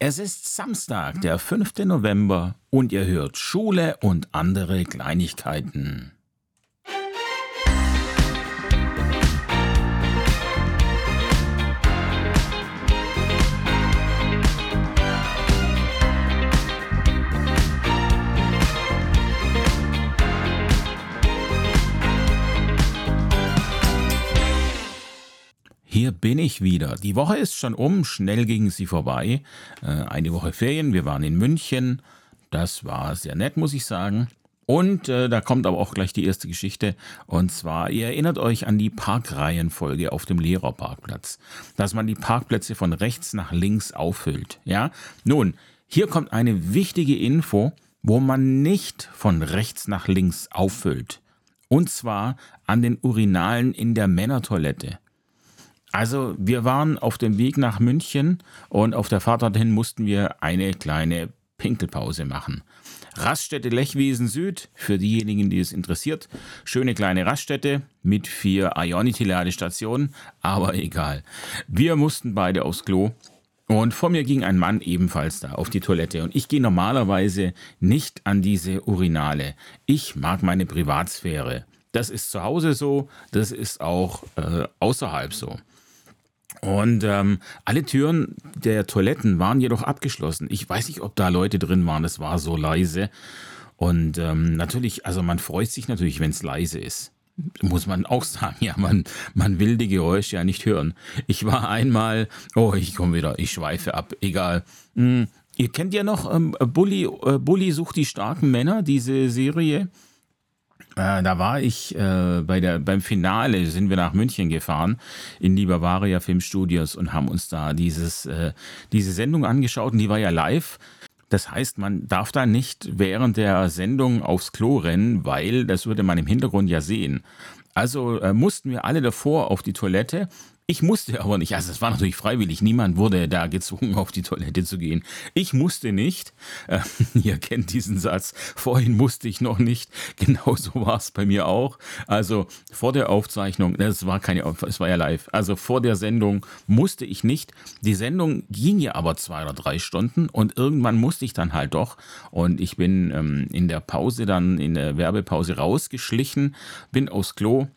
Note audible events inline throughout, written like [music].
Es ist Samstag, der 5. November und ihr hört Schule und andere Kleinigkeiten. Bin ich wieder. Die Woche ist schon um, schnell ging sie vorbei. Äh, eine Woche Ferien, wir waren in München. Das war sehr nett, muss ich sagen. Und äh, da kommt aber auch gleich die erste Geschichte. Und zwar, ihr erinnert euch an die Parkreihenfolge auf dem Lehrerparkplatz. Dass man die Parkplätze von rechts nach links auffüllt. Ja? Nun, hier kommt eine wichtige Info, wo man nicht von rechts nach links auffüllt. Und zwar an den Urinalen in der Männertoilette. Also wir waren auf dem Weg nach München und auf der Fahrt dorthin mussten wir eine kleine Pinkelpause machen. Raststätte Lechwiesen Süd, für diejenigen, die es interessiert. Schöne kleine Raststätte mit vier Ionity-Ladestationen, aber egal. Wir mussten beide aufs Klo und vor mir ging ein Mann ebenfalls da auf die Toilette. Und ich gehe normalerweise nicht an diese Urinale. Ich mag meine Privatsphäre. Das ist zu Hause so, das ist auch äh, außerhalb so. Und ähm, alle Türen der Toiletten waren jedoch abgeschlossen. Ich weiß nicht, ob da Leute drin waren, es war so leise. Und ähm, natürlich, also man freut sich natürlich, wenn es leise ist. Muss man auch [laughs] sagen, ja, man, man will die Geräusche ja nicht hören. Ich war einmal, oh, ich komme wieder, ich schweife ab, egal. Hm, ihr kennt ja noch ähm, Bully, äh, Bully sucht die starken Männer, diese Serie. Äh, da war ich äh, bei der, beim Finale, sind wir nach München gefahren, in die Bavaria Filmstudios und haben uns da dieses, äh, diese Sendung angeschaut und die war ja live. Das heißt, man darf da nicht während der Sendung aufs Klo rennen, weil das würde man im Hintergrund ja sehen. Also äh, mussten wir alle davor auf die Toilette ich musste aber nicht, also es war natürlich freiwillig, niemand wurde da gezwungen, auf die Toilette zu gehen. Ich musste nicht, äh, [laughs] ihr kennt diesen Satz, vorhin musste ich noch nicht, genau so war es bei mir auch. Also vor der Aufzeichnung, es war keine, es war ja live, also vor der Sendung musste ich nicht. Die Sendung ging ja aber zwei oder drei Stunden und irgendwann musste ich dann halt doch. Und ich bin ähm, in der Pause dann, in der Werbepause rausgeschlichen, bin aufs Klo,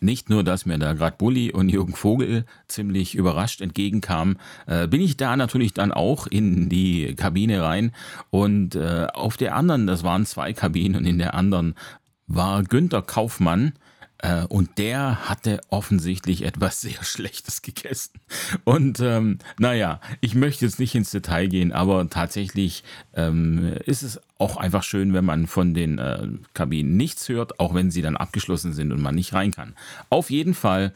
nicht nur, dass mir da gerade Bulli und Jürgen Vogel ziemlich überrascht entgegenkamen, äh, bin ich da natürlich dann auch in die Kabine rein. Und äh, auf der anderen, das waren zwei Kabinen und in der anderen war Günther Kaufmann, äh, und der hatte offensichtlich etwas [laughs] sehr Schlechtes gegessen. Und ähm, naja, ich möchte jetzt nicht ins Detail gehen, aber tatsächlich ähm, ist es auch einfach schön, wenn man von den äh, Kabinen nichts hört, auch wenn sie dann abgeschlossen sind und man nicht rein kann. Auf jeden Fall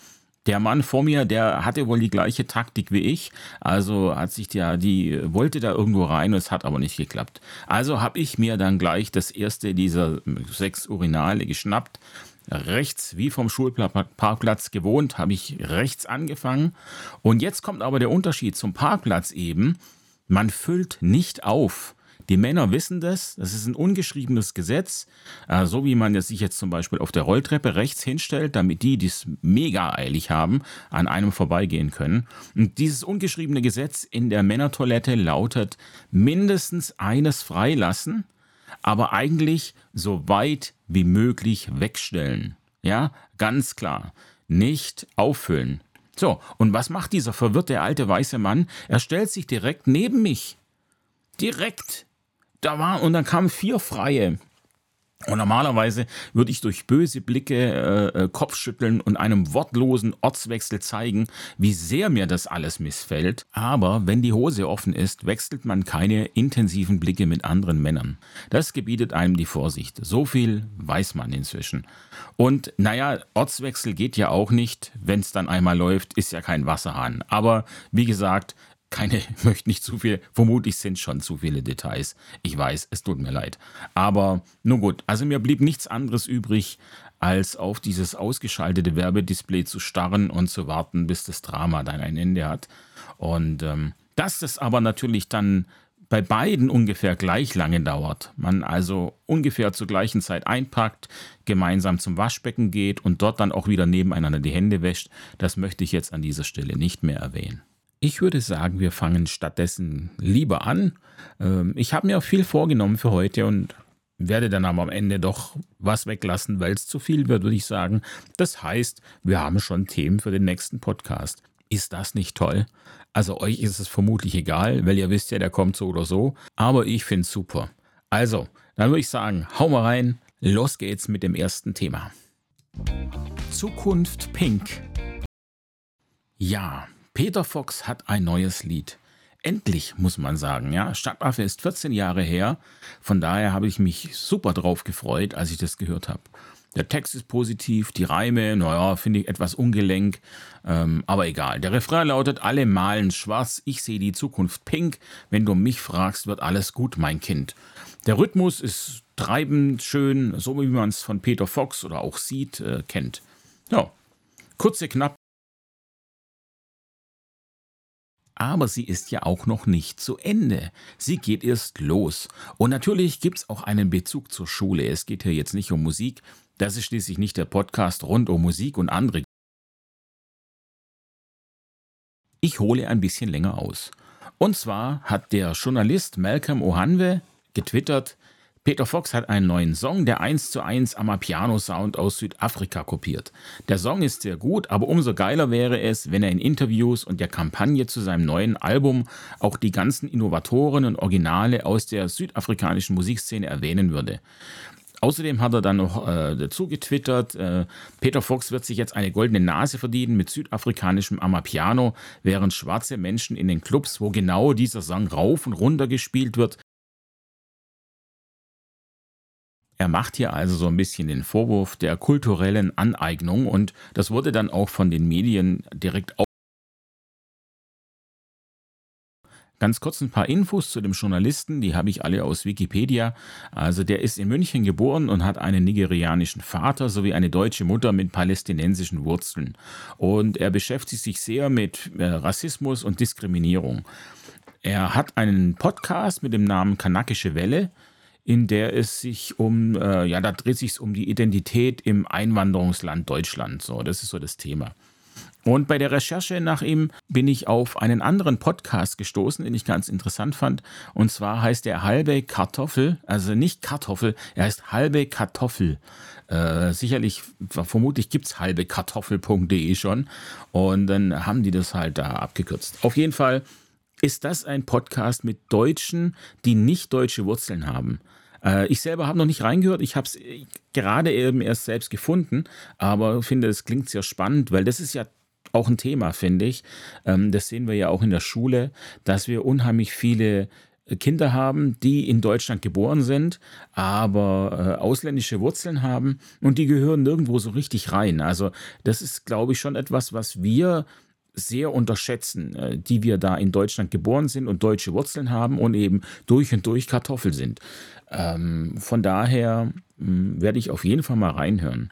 der Mann vor mir, der hatte wohl die gleiche Taktik wie ich. Also hat sich der, die wollte da irgendwo rein, es hat aber nicht geklappt. Also habe ich mir dann gleich das erste dieser sechs Urinale geschnappt, rechts wie vom Schulparkplatz gewohnt, habe ich rechts angefangen. Und jetzt kommt aber der Unterschied zum Parkplatz eben. Man füllt nicht auf. Die Männer wissen das, das ist ein ungeschriebenes Gesetz, äh, so wie man sich jetzt zum Beispiel auf der Rolltreppe rechts hinstellt, damit die, die es mega eilig haben, an einem vorbeigehen können. Und dieses ungeschriebene Gesetz in der Männertoilette lautet mindestens eines freilassen, aber eigentlich so weit wie möglich wegstellen. Ja, ganz klar. Nicht auffüllen. So, und was macht dieser verwirrte alte weiße Mann? Er stellt sich direkt neben mich. Direkt. Da war, und dann kamen vier Freie. Und normalerweise würde ich durch böse Blicke, äh, äh, Kopfschütteln und einem wortlosen Ortswechsel zeigen, wie sehr mir das alles missfällt. Aber wenn die Hose offen ist, wechselt man keine intensiven Blicke mit anderen Männern. Das gebietet einem die Vorsicht. So viel weiß man inzwischen. Und naja, Ortswechsel geht ja auch nicht. Wenn es dann einmal läuft, ist ja kein Wasserhahn. Aber wie gesagt, keine, [laughs] möchte nicht zu viel, vermutlich sind schon zu viele Details. Ich weiß, es tut mir leid. Aber nun gut, also mir blieb nichts anderes übrig, als auf dieses ausgeschaltete Werbedisplay zu starren und zu warten, bis das Drama dann ein Ende hat. Und ähm, dass das aber natürlich dann bei beiden ungefähr gleich lange dauert, man also ungefähr zur gleichen Zeit einpackt, gemeinsam zum Waschbecken geht und dort dann auch wieder nebeneinander die Hände wäscht, das möchte ich jetzt an dieser Stelle nicht mehr erwähnen. Ich würde sagen, wir fangen stattdessen lieber an. Ähm, ich habe mir auch viel vorgenommen für heute und werde dann aber am Ende doch was weglassen, weil es zu viel wird, würde ich sagen. Das heißt, wir haben schon Themen für den nächsten Podcast. Ist das nicht toll? Also euch ist es vermutlich egal, weil ihr wisst ja, der kommt so oder so. Aber ich finde es super. Also, dann würde ich sagen, hau mal rein. Los geht's mit dem ersten Thema. Zukunft Pink. Ja, Peter Fox hat ein neues Lied. Endlich, muss man sagen, ja. Stadtaffe ist 14 Jahre her. Von daher habe ich mich super drauf gefreut, als ich das gehört habe. Der Text ist positiv, die Reime, naja, finde ich etwas ungelenk, ähm, aber egal. Der Refrain lautet, alle malen schwarz, ich sehe die Zukunft pink, wenn du mich fragst, wird alles gut, mein Kind. Der Rhythmus ist treibend, schön, so wie man es von Peter Fox oder auch sieht, äh, kennt. Ja, kurze, knapp. Aber sie ist ja auch noch nicht zu Ende. Sie geht erst los. Und natürlich gibt es auch einen Bezug zur Schule. Es geht hier jetzt nicht um Musik, das ist schließlich nicht der Podcast rund um Musik und andere. Ich hole ein bisschen länger aus. Und zwar hat der Journalist Malcolm Ohanwe getwittert, Peter Fox hat einen neuen Song, der 1 zu 1 Amapiano-Sound aus Südafrika kopiert. Der Song ist sehr gut, aber umso geiler wäre es, wenn er in Interviews und der Kampagne zu seinem neuen Album auch die ganzen Innovatoren und Originale aus der südafrikanischen Musikszene erwähnen würde. Außerdem hat er dann noch äh, dazu getwittert, äh, Peter Fox wird sich jetzt eine goldene Nase verdienen mit südafrikanischem Amapiano, während schwarze Menschen in den Clubs, wo genau dieser Song rauf und runter gespielt wird, Er macht hier also so ein bisschen den Vorwurf der kulturellen Aneignung und das wurde dann auch von den Medien direkt Ganz kurz ein paar Infos zu dem Journalisten, die habe ich alle aus Wikipedia. Also der ist in München geboren und hat einen nigerianischen Vater sowie eine deutsche Mutter mit palästinensischen Wurzeln. Und er beschäftigt sich sehr mit äh, Rassismus und Diskriminierung. Er hat einen Podcast mit dem Namen Kanakische Welle in der es sich um, äh, ja, da dreht sich um die Identität im Einwanderungsland Deutschland. So, das ist so das Thema. Und bei der Recherche nach ihm bin ich auf einen anderen Podcast gestoßen, den ich ganz interessant fand. Und zwar heißt er Halbe Kartoffel, also nicht Kartoffel, er heißt Halbe Kartoffel. Äh, sicherlich, vermutlich gibt es halbekartoffel.de schon. Und dann haben die das halt da abgekürzt. Auf jeden Fall ist das ein Podcast mit Deutschen, die nicht deutsche Wurzeln haben. Äh, ich selber habe noch nicht reingehört. Ich habe es gerade eben erst selbst gefunden, aber finde, es klingt sehr spannend, weil das ist ja auch ein Thema, finde ich. Ähm, das sehen wir ja auch in der Schule, dass wir unheimlich viele Kinder haben, die in Deutschland geboren sind, aber äh, ausländische Wurzeln haben und die gehören nirgendwo so richtig rein. Also das ist, glaube ich, schon etwas, was wir sehr unterschätzen, äh, die wir da in Deutschland geboren sind und deutsche Wurzeln haben und eben durch und durch Kartoffel sind. Ähm, von daher hm, werde ich auf jeden Fall mal reinhören.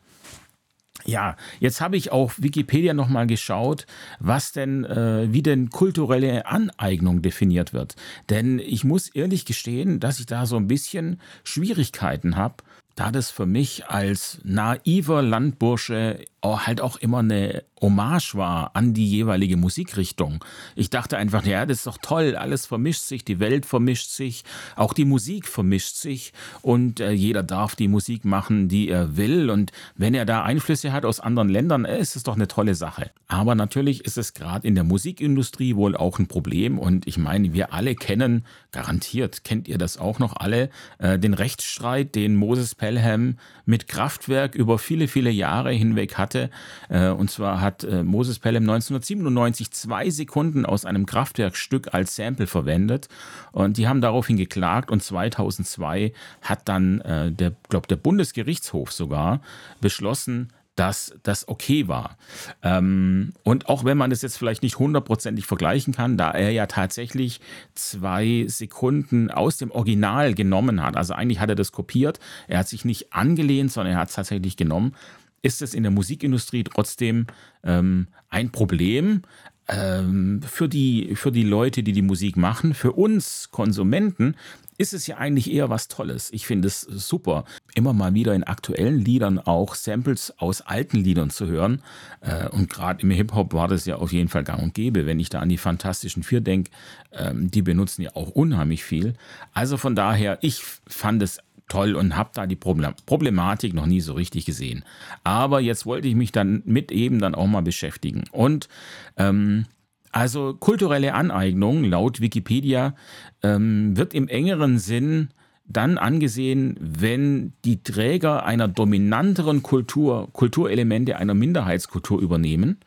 Ja, jetzt habe ich auf Wikipedia nochmal geschaut, was denn, äh, wie denn kulturelle Aneignung definiert wird. Denn ich muss ehrlich gestehen, dass ich da so ein bisschen Schwierigkeiten habe, da das für mich als naiver Landbursche halt auch immer eine Hommage war an die jeweilige Musikrichtung. Ich dachte einfach, ja, das ist doch toll, alles vermischt sich, die Welt vermischt sich, auch die Musik vermischt sich und äh, jeder darf die Musik machen, die er will und wenn er da Einflüsse hat aus anderen Ländern, äh, ist es doch eine tolle Sache. Aber natürlich ist es gerade in der Musikindustrie wohl auch ein Problem und ich meine, wir alle kennen, garantiert kennt ihr das auch noch alle, äh, den Rechtsstreit, den Moses Pelham mit Kraftwerk über viele, viele Jahre hinweg hatte. Äh, und zwar hat äh, Moses Pelham 1997 zwei Sekunden aus einem Kraftwerkstück als Sample verwendet und die haben daraufhin geklagt und 2002 hat dann äh, der, glaube der Bundesgerichtshof sogar beschlossen, dass das okay war. Ähm, und auch wenn man das jetzt vielleicht nicht hundertprozentig vergleichen kann, da er ja tatsächlich zwei Sekunden aus dem Original genommen hat, also eigentlich hat er das kopiert, er hat sich nicht angelehnt, sondern er hat es tatsächlich genommen, ist es in der Musikindustrie trotzdem ähm, ein Problem. ähm, für, die, für die Leute, die die Musik machen, für uns Konsumenten, ist es ja eigentlich eher was Tolles. Ich finde es super, immer mal wieder in aktuellen Liedern auch Samples aus alten Liedern zu hören. Äh, und gerade im Hip-Hop war das ja auf jeden Fall gang und gäbe. Wenn ich da an die Fantastischen Vier denke, ähm, die benutzen ja auch unheimlich viel. Also von daher, ich fand es toll und habe da die Problematik noch nie so richtig gesehen. Aber jetzt wollte ich mich dann mit eben dann auch mal beschäftigen. Und ähm, also kulturelle Aneignung laut Wikipedia ähm, wird im engeren Sinn dann angesehen, wenn die Träger einer dominanteren Kultur Kulturelemente einer Minderheitskultur übernehmen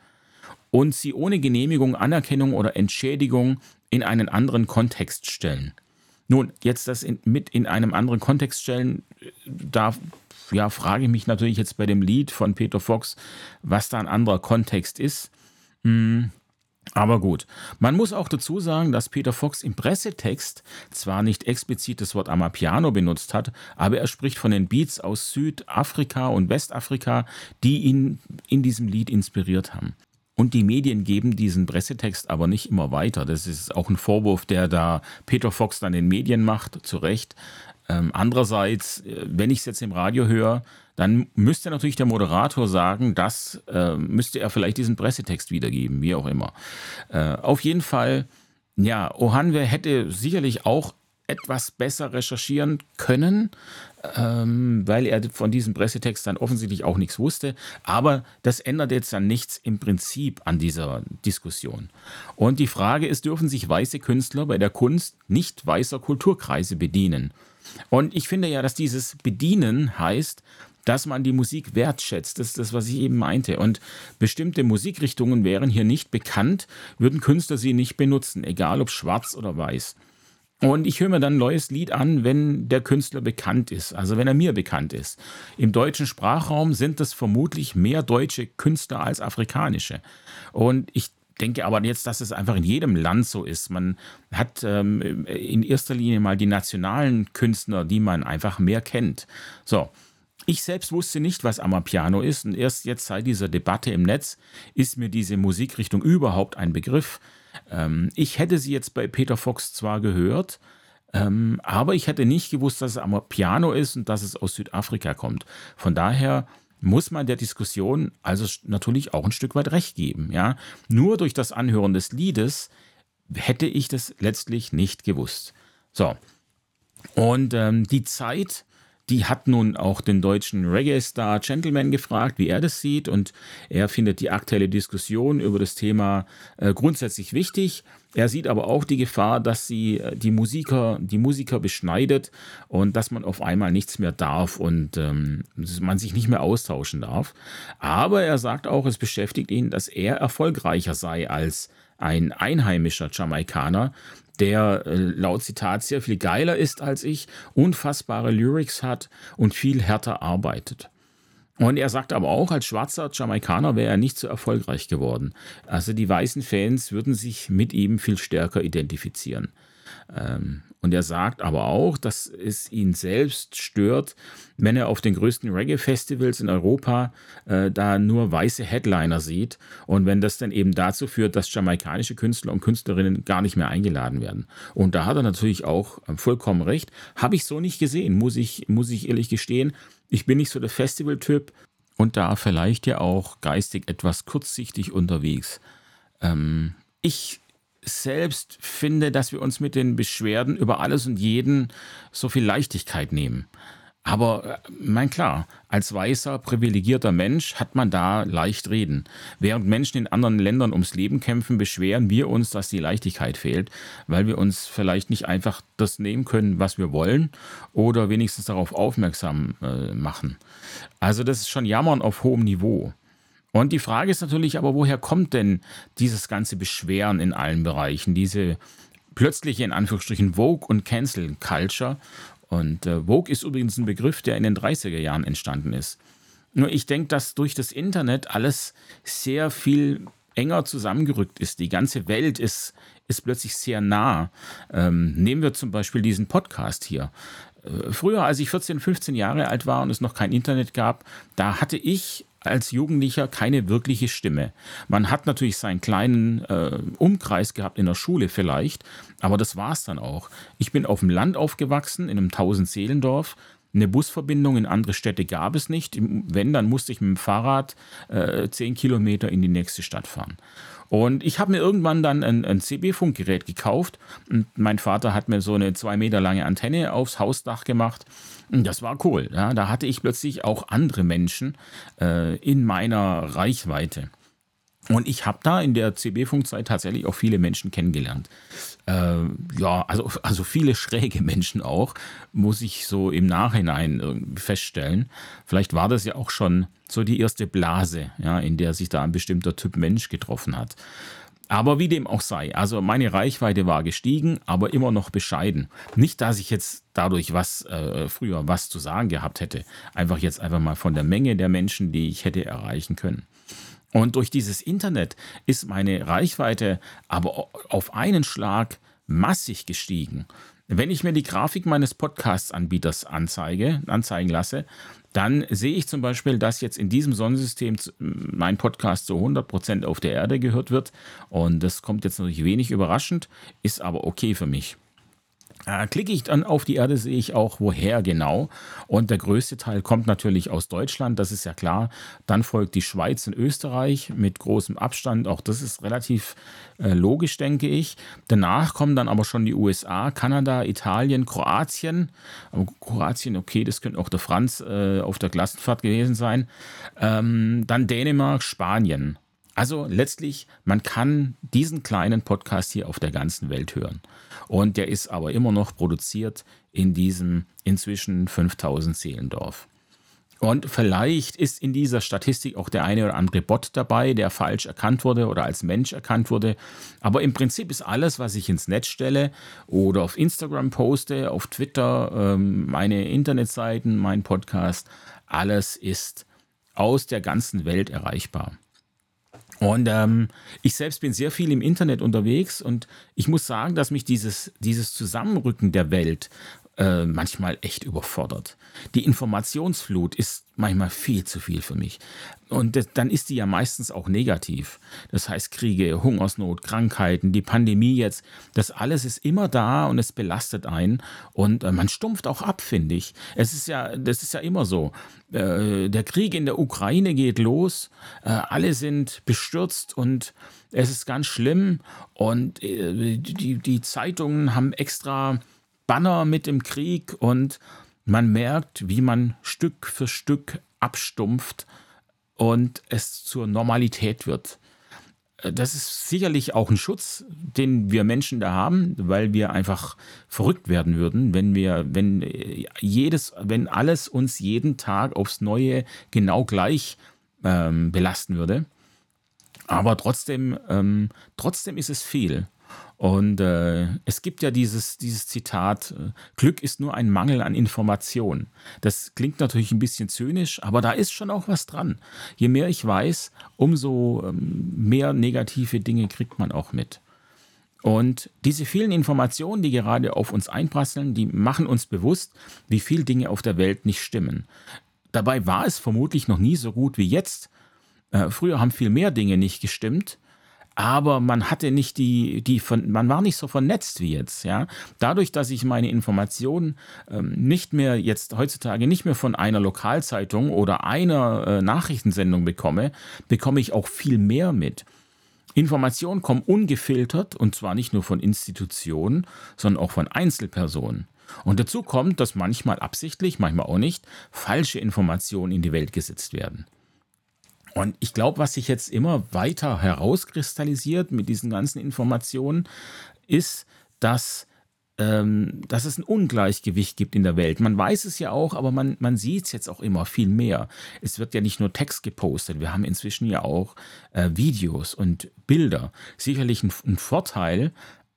und sie ohne Genehmigung, Anerkennung oder Entschädigung in einen anderen Kontext stellen. Nun, jetzt das in, mit in einem anderen Kontext stellen, da ja, frage ich mich natürlich jetzt bei dem Lied von Peter Fox, was da ein anderer Kontext ist. Hm, aber gut, man muss auch dazu sagen, dass Peter Fox im Pressetext zwar nicht explizit das Wort Amapiano benutzt hat, aber er spricht von den Beats aus Südafrika und Westafrika, die ihn in diesem Lied inspiriert haben. Und die Medien geben diesen Pressetext aber nicht immer weiter. Das ist auch ein Vorwurf, der da Peter Fox dann den Medien macht, zu Recht. Ähm, andererseits, äh, wenn ich es jetzt im Radio höre, dann müsste natürlich der Moderator sagen, das äh, müsste er vielleicht diesen Pressetext wiedergeben, wie auch immer. Äh, auf jeden Fall, ja, Ohanwe hätte sicherlich auch etwas besser recherchieren können, ähm, weil er von diesem Pressetext dann offensichtlich auch nichts wusste. Aber das ändert jetzt dann nichts im Prinzip an dieser Diskussion. Und die Frage ist, dürfen sich weiße Künstler bei der Kunst nicht weißer Kulturkreise bedienen? Und ich finde ja, dass dieses Bedienen heißt, dass man die Musik wertschätzt. Das ist das, was ich eben meinte. Und bestimmte Musikrichtungen wären hier nicht bekannt, würden Künstler sie nicht benutzen, egal ob schwarz oder weiß. Und ich höre mir dann ein neues Lied an, wenn der Künstler bekannt ist, also wenn er mir bekannt ist. Im deutschen Sprachraum sind das vermutlich mehr deutsche Künstler als afrikanische. Und ich denke aber jetzt, dass es einfach in jedem Land so ist. Man hat ähm, in erster Linie mal die nationalen Künstler, die man einfach mehr kennt. So. Ich selbst wusste nicht, was Amapiano ist und erst jetzt seit dieser Debatte im Netz ist mir diese Musikrichtung überhaupt ein Begriff. Ähm, ich hätte sie jetzt bei Peter Fox zwar gehört, ähm, aber ich hätte nicht gewusst, dass es Amapiano ist und dass es aus Südafrika kommt. Von daher muss man der Diskussion also natürlich auch ein Stück weit recht geben. Ja? Nur durch das Anhören des Liedes hätte ich das letztlich nicht gewusst. So. Und ähm, die Zeit, die hat nun auch den deutschen Reggae-Star Gentleman gefragt, wie er das sieht. Und er findet die aktuelle Diskussion über das Thema äh, grundsätzlich wichtig. Er sieht aber auch die Gefahr, dass sie äh, die Musiker, die Musiker beschneidet und dass man auf einmal nichts mehr darf und ähm, man sich nicht mehr austauschen darf. Aber er sagt auch, es beschäftigt ihn, dass er erfolgreicher sei als ein einheimischer Jamaikaner, der äh, laut Zitat sehr viel geiler ist als ich, unfassbare Lyrics hat und viel härter arbeitet. Und er sagt aber auch, als schwarzer Jamaikaner wäre er nicht so erfolgreich geworden. Also die weißen Fans würden sich mit ihm viel stärker identifizieren. Ähm, und er sagt aber auch, dass es ihn selbst stört, wenn er auf den größten Reggae-Festivals in Europa äh, da nur weiße Headliner sieht und wenn das dann eben dazu führt, dass jamaikanische Künstler und Künstlerinnen gar nicht mehr eingeladen werden. Und da hat er natürlich auch äh, vollkommen recht. Habe ich so nicht gesehen, muss ich, muss ich ehrlich gestehen. Ich bin nicht so der Festival-Typ und da vielleicht ja auch geistig etwas kurzsichtig unterwegs. Ähm, ich selbst finde, dass wir uns mit den Beschwerden über alles und jeden so viel Leichtigkeit nehmen. Aber äh, mein klar, als weißer, privilegierter Mensch hat man da leicht reden. Während Menschen in anderen Ländern ums Leben kämpfen, beschweren wir uns, dass die Leichtigkeit fehlt, weil wir uns vielleicht nicht einfach das nehmen können, was wir wollen oder wenigstens darauf aufmerksam äh, machen. Also das ist schon Jammern auf hohem Niveau. Und die Frage ist natürlich aber, woher kommt denn dieses ganze Beschweren in allen Bereichen, diese plötzliche in Anführungsstrichen Vogue und Cancel Culture? Und äh, Vogue ist übrigens ein Begriff, der in den 30er Jahren entstanden ist. Nur ich denke, dass durch das Internet alles sehr viel enger zusammengerückt ist. Die ganze Welt ist, ist plötzlich sehr nah. Ähm, nehmen wir zum Beispiel diesen Podcast hier. Äh, früher, als ich 14, 15 Jahre alt war und es noch kein Internet gab, da hatte ich als Jugendlicher keine wirkliche Stimme. Man hat natürlich seinen kleinen äh, Umkreis gehabt in der Schule vielleicht, aber das war es dann auch. Ich bin auf dem Land aufgewachsen, in einem Tausendseelendorf. Eine Busverbindung in andere Städte gab es nicht. Wenn, dann musste ich mit dem Fahrrad äh, zehn Kilometer in die nächste Stadt fahren. Und ich habe mir irgendwann dann ein, ein CB-Funkgerät gekauft und mein Vater hat mir so eine zwei Meter lange Antenne aufs Hausdach gemacht. Und das war cool. Ja. Da hatte ich plötzlich auch andere Menschen äh, in meiner Reichweite. Und ich habe da in der CB-Funkzeit tatsächlich auch viele Menschen kennengelernt. Äh, ja, also, also viele [laughs] schräge Menschen auch, muss ich so im Nachhinein feststellen. Vielleicht war das ja auch schon so die erste Blase, ja, in der sich da ein bestimmter Typ Mensch getroffen hat. Aber wie dem auch sei, also meine Reichweite war gestiegen, aber immer noch bescheiden. Nicht, dass ich jetzt dadurch was äh, früher was zu sagen gehabt hätte. Einfach jetzt einfach mal von der Menge der Menschen, die ich hätte erreichen können. Und durch dieses Internet ist meine Reichweite aber auf einen Schlag massig gestiegen. Wenn ich mir die Grafik meines Podcast-Anbieters anzeige, anzeigen lasse, dann sehe ich zum Beispiel, dass jetzt in diesem Sonnensystem mein Podcast zu 100% auf der Erde gehört wird. Und das kommt jetzt natürlich wenig überraschend, ist aber okay für mich. Äh, klicke ich dann auf die Erde, sehe ich auch, woher genau. Und der größte Teil kommt natürlich aus Deutschland, das ist ja klar. Dann folgt die Schweiz und Österreich mit großem Abstand. Auch das ist relativ äh, logisch, denke ich. Danach kommen dann aber schon die USA, Kanada, Italien, Kroatien. Aber Kroatien, okay, das könnte auch der Franz äh, auf der Klassenfahrt gewesen sein. Ähm, dann Dänemark, Spanien. Also letztlich, man kann diesen kleinen Podcast hier auf der ganzen Welt hören. Und der ist aber immer noch produziert in diesem inzwischen 5000 Seelendorf. Und vielleicht ist in dieser Statistik auch der eine oder andere Bot dabei, der falsch erkannt wurde oder als Mensch erkannt wurde. Aber im Prinzip ist alles, was ich ins Netz stelle oder auf Instagram poste, auf Twitter, ähm, meine Internetseiten, mein Podcast, alles ist aus der ganzen Welt erreichbar. Und ähm, ich selbst bin sehr viel im Internet unterwegs und ich muss sagen, dass mich dieses, dieses Zusammenrücken der Welt äh, manchmal echt überfordert. Die Informationsflut ist manchmal viel zu viel für mich. Und das, dann ist die ja meistens auch negativ. Das heißt Kriege, Hungersnot, Krankheiten, die Pandemie jetzt, das alles ist immer da und es belastet einen und äh, man stumpft auch ab, finde ich. Es ist ja, das ist ja immer so. Äh, der Krieg in der Ukraine geht los, äh, alle sind bestürzt und es ist ganz schlimm und äh, die, die Zeitungen haben extra Banner mit dem Krieg und man merkt, wie man Stück für Stück abstumpft und es zur Normalität wird. Das ist sicherlich auch ein Schutz, den wir Menschen da haben, weil wir einfach verrückt werden würden, wenn wir, wenn jedes, wenn alles uns jeden Tag aufs Neue genau gleich ähm, belasten würde. Aber trotzdem, ähm, trotzdem ist es viel. Und äh, es gibt ja dieses, dieses Zitat, äh, Glück ist nur ein Mangel an Information. Das klingt natürlich ein bisschen zynisch, aber da ist schon auch was dran. Je mehr ich weiß, umso ähm, mehr negative Dinge kriegt man auch mit. Und diese vielen Informationen, die gerade auf uns einprasseln, die machen uns bewusst, wie viele Dinge auf der Welt nicht stimmen. Dabei war es vermutlich noch nie so gut wie jetzt. Äh, früher haben viel mehr Dinge nicht gestimmt aber man hatte nicht die, die von, man war nicht so vernetzt wie jetzt, ja. Dadurch, dass ich meine Informationen ähm, nicht mehr jetzt heutzutage nicht mehr von einer Lokalzeitung oder einer äh, Nachrichtensendung bekomme, bekomme ich auch viel mehr mit. Informationen kommen ungefiltert und zwar nicht nur von Institutionen, sondern auch von Einzelpersonen. Und dazu kommt, dass manchmal absichtlich, manchmal auch nicht, falsche Informationen in die Welt gesetzt werden. Und ich glaube, was sich jetzt immer weiter herauskristallisiert mit diesen ganzen Informationen, ist, dass, ähm, dass es ein Ungleichgewicht gibt in der Welt. Man weiß es ja auch, aber man, man sieht es jetzt auch immer viel mehr. Es wird ja nicht nur Text gepostet, wir haben inzwischen ja auch äh, Videos und Bilder. Sicherlich ein, ein Vorteil,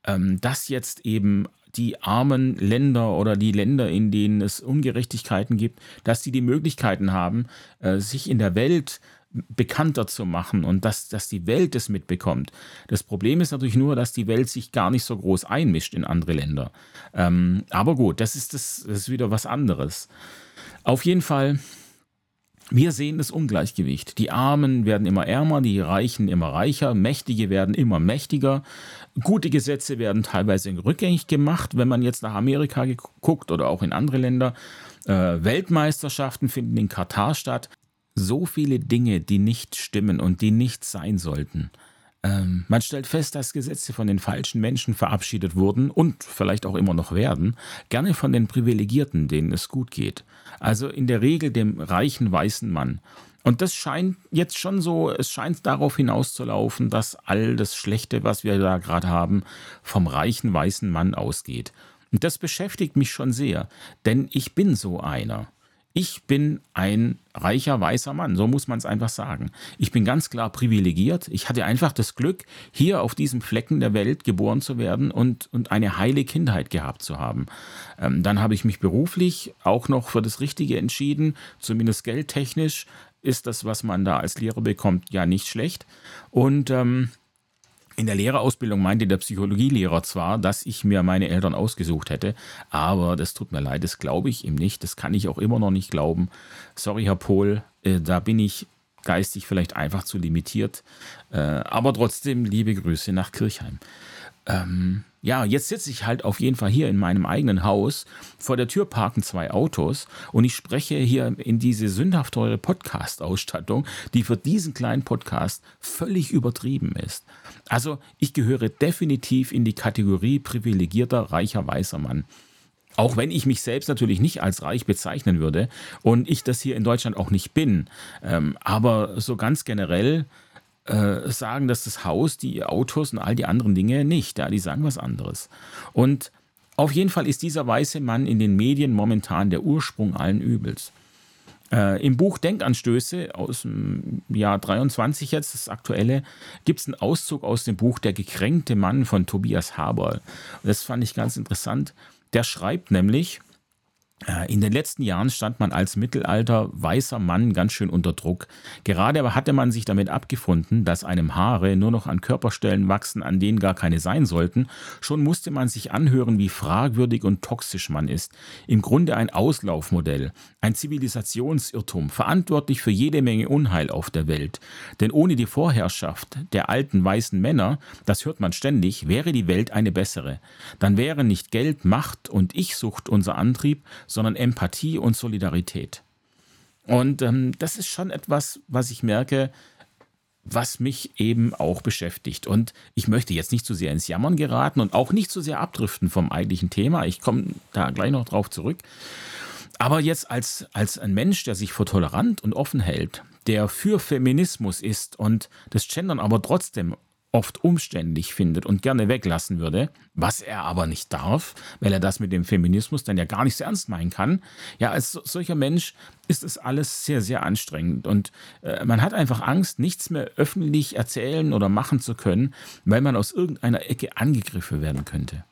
ähm, dass jetzt eben die armen Länder oder die Länder, in denen es Ungerechtigkeiten gibt, dass sie die Möglichkeiten haben, äh, sich in der Welt bekannter zu machen und dass, dass die Welt es mitbekommt. Das Problem ist natürlich nur, dass die Welt sich gar nicht so groß einmischt in andere Länder. Ähm, aber gut, das ist, das, das ist wieder was anderes. Auf jeden Fall wir sehen das Ungleichgewicht. Die Armen werden immer ärmer, die Reichen immer reicher, Mächtige werden immer mächtiger. Gute Gesetze werden teilweise rückgängig gemacht, wenn man jetzt nach Amerika guckt oder auch in andere Länder. Äh, Weltmeisterschaften finden in Katar statt. So viele Dinge, die nicht stimmen und die nicht sein sollten. Ähm, man stellt fest, dass Gesetze von den falschen Menschen verabschiedet wurden und vielleicht auch immer noch werden, gerne von den Privilegierten, denen es gut geht. Also in der Regel dem reichen weißen Mann. Und das scheint jetzt schon so, es scheint darauf hinauszulaufen, dass all das Schlechte, was wir da gerade haben, vom reichen weißen Mann ausgeht. Und das beschäftigt mich schon sehr, denn ich bin so einer. Ich bin ein reicher weißer Mann, so muss man es einfach sagen. Ich bin ganz klar privilegiert. Ich hatte einfach das Glück, hier auf diesem Flecken der Welt geboren zu werden und, und eine heile Kindheit gehabt zu haben. Ähm, dann habe ich mich beruflich auch noch für das Richtige entschieden, zumindest geldtechnisch ist das, was man da als Lehrer bekommt, ja nicht schlecht. Und ähm, in der Lehrerausbildung meinte der Psychologielehrer zwar, dass ich mir meine Eltern ausgesucht hätte, aber das tut mir leid, das glaube ich ihm nicht. Das kann ich auch immer noch nicht glauben. Sorry, Herr Pohl, äh, da bin ich geistig vielleicht einfach zu limitiert. Äh, aber trotzdem liebe Grüße nach Kirchheim. Ähm, ja, jetzt sitze ich halt auf jeden Fall hier in meinem eigenen Haus. Vor der Tür parken zwei Autos und ich spreche hier in diese sündhaft teure Podcast-Ausstattung, die für diesen kleinen Podcast völlig übertrieben ist. Also ich gehöre definitiv in die Kategorie privilegierter, reicher, weißer Mann. Auch wenn ich mich selbst natürlich nicht als reich bezeichnen würde und ich das hier in Deutschland auch nicht bin. Ähm, aber so ganz generell äh, sagen dass das Haus, die Autos und all die anderen Dinge nicht. Ja, die sagen was anderes. Und auf jeden Fall ist dieser weiße Mann in den Medien momentan der Ursprung allen Übels. Äh, Im Buch Denkanstöße aus dem Jahr 23 jetzt, das aktuelle, gibt es einen Auszug aus dem Buch Der gekränkte Mann von Tobias Haber. Das fand ich ganz interessant. Der schreibt nämlich, in den letzten Jahren stand man als Mittelalter weißer Mann ganz schön unter Druck. Gerade aber hatte man sich damit abgefunden, dass einem Haare nur noch an Körperstellen wachsen, an denen gar keine sein sollten. Schon musste man sich anhören, wie fragwürdig und toxisch man ist. Im Grunde ein Auslaufmodell, ein Zivilisationsirrtum, verantwortlich für jede Menge Unheil auf der Welt. Denn ohne die Vorherrschaft der alten weißen Männer, das hört man ständig, wäre die Welt eine bessere. Dann wären nicht Geld, Macht und Ich-Sucht unser Antrieb, sondern Empathie und Solidarität. Und ähm, das ist schon etwas, was ich merke, was mich eben auch beschäftigt. Und ich möchte jetzt nicht zu sehr ins Jammern geraten und auch nicht zu sehr abdriften vom eigentlichen Thema. Ich komme da gleich noch drauf zurück. Aber jetzt als, als ein Mensch, der sich für tolerant und offen hält, der für Feminismus ist und das Gendern aber trotzdem oft umständlich findet und gerne weglassen würde, was er aber nicht darf, weil er das mit dem Feminismus dann ja gar nicht so ernst meinen kann. Ja, als solcher Mensch ist es alles sehr, sehr anstrengend und äh, man hat einfach Angst, nichts mehr öffentlich erzählen oder machen zu können, weil man aus irgendeiner Ecke angegriffen werden könnte.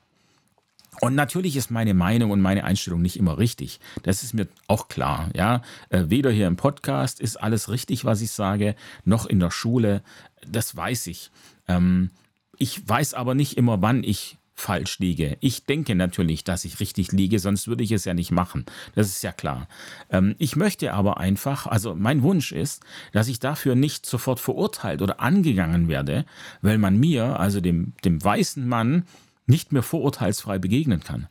Und natürlich ist meine Meinung und meine Einstellung nicht immer richtig. Das ist mir auch klar. Ja, äh, weder hier im Podcast ist alles richtig, was ich sage, noch in der Schule. Das weiß ich. Ähm, ich weiß aber nicht immer, wann ich falsch liege. Ich denke natürlich, dass ich richtig liege, sonst würde ich es ja nicht machen. Das ist ja klar. Ähm, ich möchte aber einfach, also mein Wunsch ist, dass ich dafür nicht sofort verurteilt oder angegangen werde, weil man mir, also dem, dem weißen Mann, nicht mehr vorurteilsfrei begegnen kann.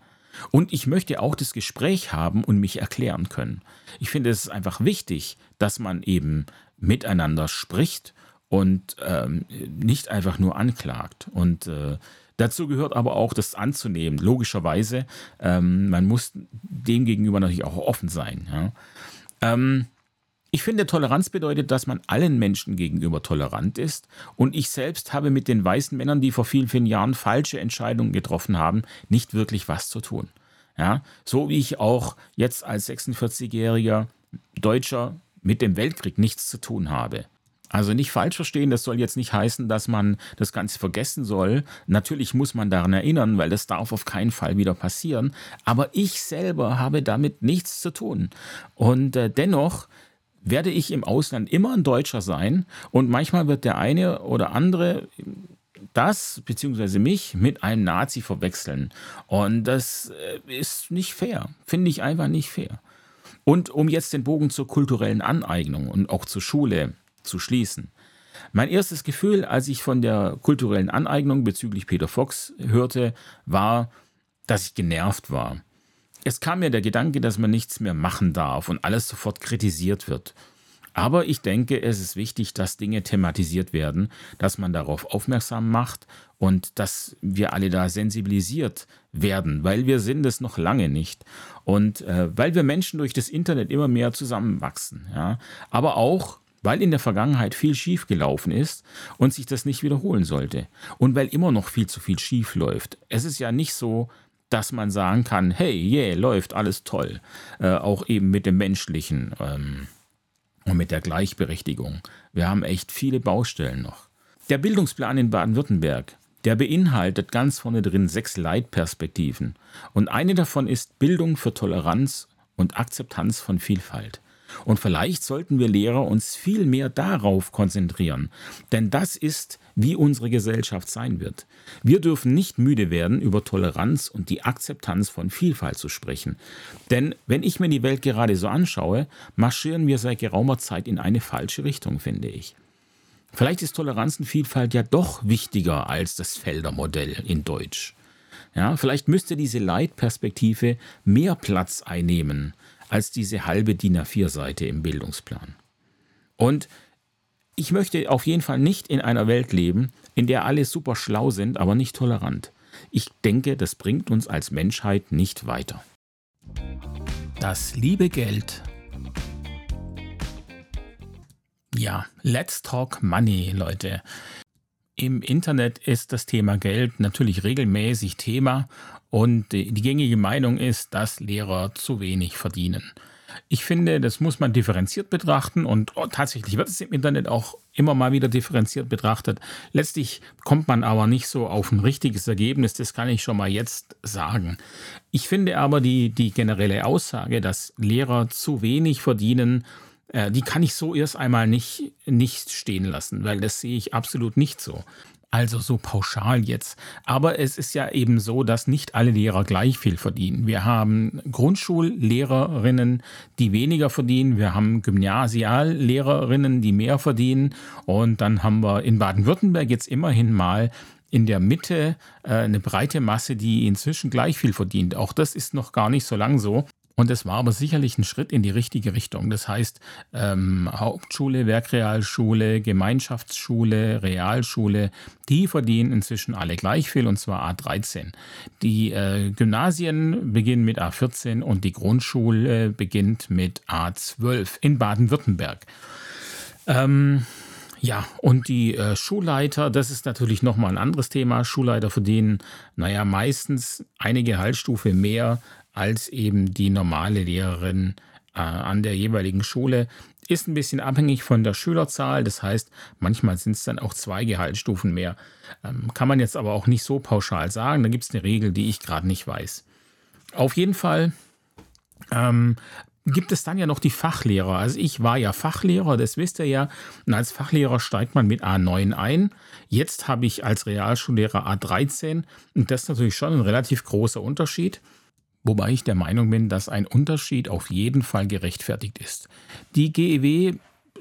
Und ich möchte auch das Gespräch haben und mich erklären können. Ich finde es einfach wichtig, dass man eben miteinander spricht und ähm, nicht einfach nur anklagt. Und äh, dazu gehört aber auch, das anzunehmen. Logischerweise, ähm, man muss dem gegenüber natürlich auch offen sein. Ja? Ähm, ich finde, Toleranz bedeutet, dass man allen Menschen gegenüber tolerant ist. Und ich selbst habe mit den weißen Männern, die vor vielen, vielen Jahren falsche Entscheidungen getroffen haben, nicht wirklich was zu tun. Ja, so wie ich auch jetzt als 46-jähriger Deutscher mit dem Weltkrieg nichts zu tun habe. Also nicht falsch verstehen, das soll jetzt nicht heißen, dass man das Ganze vergessen soll. Natürlich muss man daran erinnern, weil das darf auf keinen Fall wieder passieren. Aber ich selber habe damit nichts zu tun. Und äh, dennoch werde ich im Ausland immer ein Deutscher sein und manchmal wird der eine oder andere das bzw. mich mit einem Nazi verwechseln. Und das äh, ist nicht fair. Finde ich einfach nicht fair. Und um jetzt den Bogen zur kulturellen Aneignung und auch zur Schule zu schließen. Mein erstes Gefühl, als ich von der kulturellen Aneignung bezüglich Peter Fox hörte, war, dass ich genervt war. Es kam mir der Gedanke, dass man nichts mehr machen darf und alles sofort kritisiert wird. Aber ich denke, es ist wichtig, dass Dinge thematisiert werden, dass man darauf aufmerksam macht und dass wir alle da sensibilisiert werden, weil wir sind es noch lange nicht. Und äh, weil wir Menschen durch das Internet immer mehr zusammenwachsen. Ja? Aber auch, weil in der Vergangenheit viel schiefgelaufen ist und sich das nicht wiederholen sollte. Und weil immer noch viel zu viel schief läuft. Es ist ja nicht so, dass man sagen kann, hey, yeah, läuft alles toll. Äh, auch eben mit dem Menschlichen. Ähm, und mit der Gleichberechtigung. Wir haben echt viele Baustellen noch. Der Bildungsplan in Baden-Württemberg, der beinhaltet ganz vorne drin sechs Leitperspektiven. Und eine davon ist Bildung für Toleranz und Akzeptanz von Vielfalt. Und vielleicht sollten wir Lehrer uns viel mehr darauf konzentrieren, denn das ist, wie unsere Gesellschaft sein wird. Wir dürfen nicht müde werden, über Toleranz und die Akzeptanz von Vielfalt zu sprechen. Denn wenn ich mir die Welt gerade so anschaue, marschieren wir seit geraumer Zeit in eine falsche Richtung, finde ich. Vielleicht ist Toleranz und Vielfalt ja doch wichtiger als das Felder-Modell in Deutsch. Ja, vielleicht müsste diese Leitperspektive mehr Platz einnehmen als diese halbe DIN A4-Seite im Bildungsplan. Und ich möchte auf jeden Fall nicht in einer Welt leben, in der alle super schlau sind, aber nicht tolerant. Ich denke, das bringt uns als Menschheit nicht weiter. Das liebe Geld. Ja, let's talk money, Leute. Im Internet ist das Thema Geld natürlich regelmäßig Thema und die gängige Meinung ist, dass Lehrer zu wenig verdienen. Ich finde, das muss man differenziert betrachten und oh, tatsächlich wird es im Internet auch immer mal wieder differenziert betrachtet. Letztlich kommt man aber nicht so auf ein richtiges Ergebnis, das kann ich schon mal jetzt sagen. Ich finde aber die, die generelle Aussage, dass Lehrer zu wenig verdienen, äh, die kann ich so erst einmal nicht, nicht stehen lassen, weil das sehe ich absolut nicht so. Also so pauschal jetzt. Aber es ist ja eben so, dass nicht alle Lehrer gleich viel verdienen. Wir haben Grundschullehrerinnen, die weniger verdienen. Wir haben Gymnasiallehrerinnen, die mehr verdienen. Und dann haben wir in Baden-Württemberg jetzt immerhin mal in der Mitte äh, eine breite Masse, die inzwischen gleich viel verdient. Auch das ist noch gar nicht so lang so. Und es war aber sicherlich ein Schritt in die richtige Richtung. Das heißt, ähm, Hauptschule, Werkrealschule, Gemeinschaftsschule, Realschule, die verdienen inzwischen alle gleich viel und zwar A13. Die äh, Gymnasien beginnen mit A14 und die Grundschule beginnt mit A12 in Baden-Württemberg. Ähm, ja, und die äh, Schulleiter, das ist natürlich nochmal ein anderes Thema. Schulleiter verdienen, naja, meistens eine Gehaltsstufe mehr als eben die normale Lehrerin äh, an der jeweiligen Schule. Ist ein bisschen abhängig von der Schülerzahl, das heißt, manchmal sind es dann auch zwei Gehaltsstufen mehr. Ähm, kann man jetzt aber auch nicht so pauschal sagen, da gibt es eine Regel, die ich gerade nicht weiß. Auf jeden Fall ähm, gibt es dann ja noch die Fachlehrer. Also ich war ja Fachlehrer, das wisst ihr ja. Und als Fachlehrer steigt man mit A9 ein. Jetzt habe ich als Realschullehrer A13 und das ist natürlich schon ein relativ großer Unterschied. Wobei ich der Meinung bin, dass ein Unterschied auf jeden Fall gerechtfertigt ist. Die GEW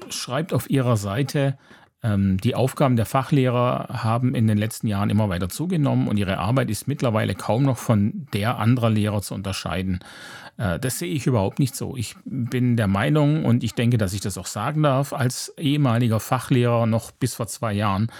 schreibt auf ihrer Seite, ähm, die Aufgaben der Fachlehrer haben in den letzten Jahren immer weiter zugenommen und ihre Arbeit ist mittlerweile kaum noch von der anderer Lehrer zu unterscheiden. Äh, das sehe ich überhaupt nicht so. Ich bin der Meinung und ich denke, dass ich das auch sagen darf, als ehemaliger Fachlehrer noch bis vor zwei Jahren,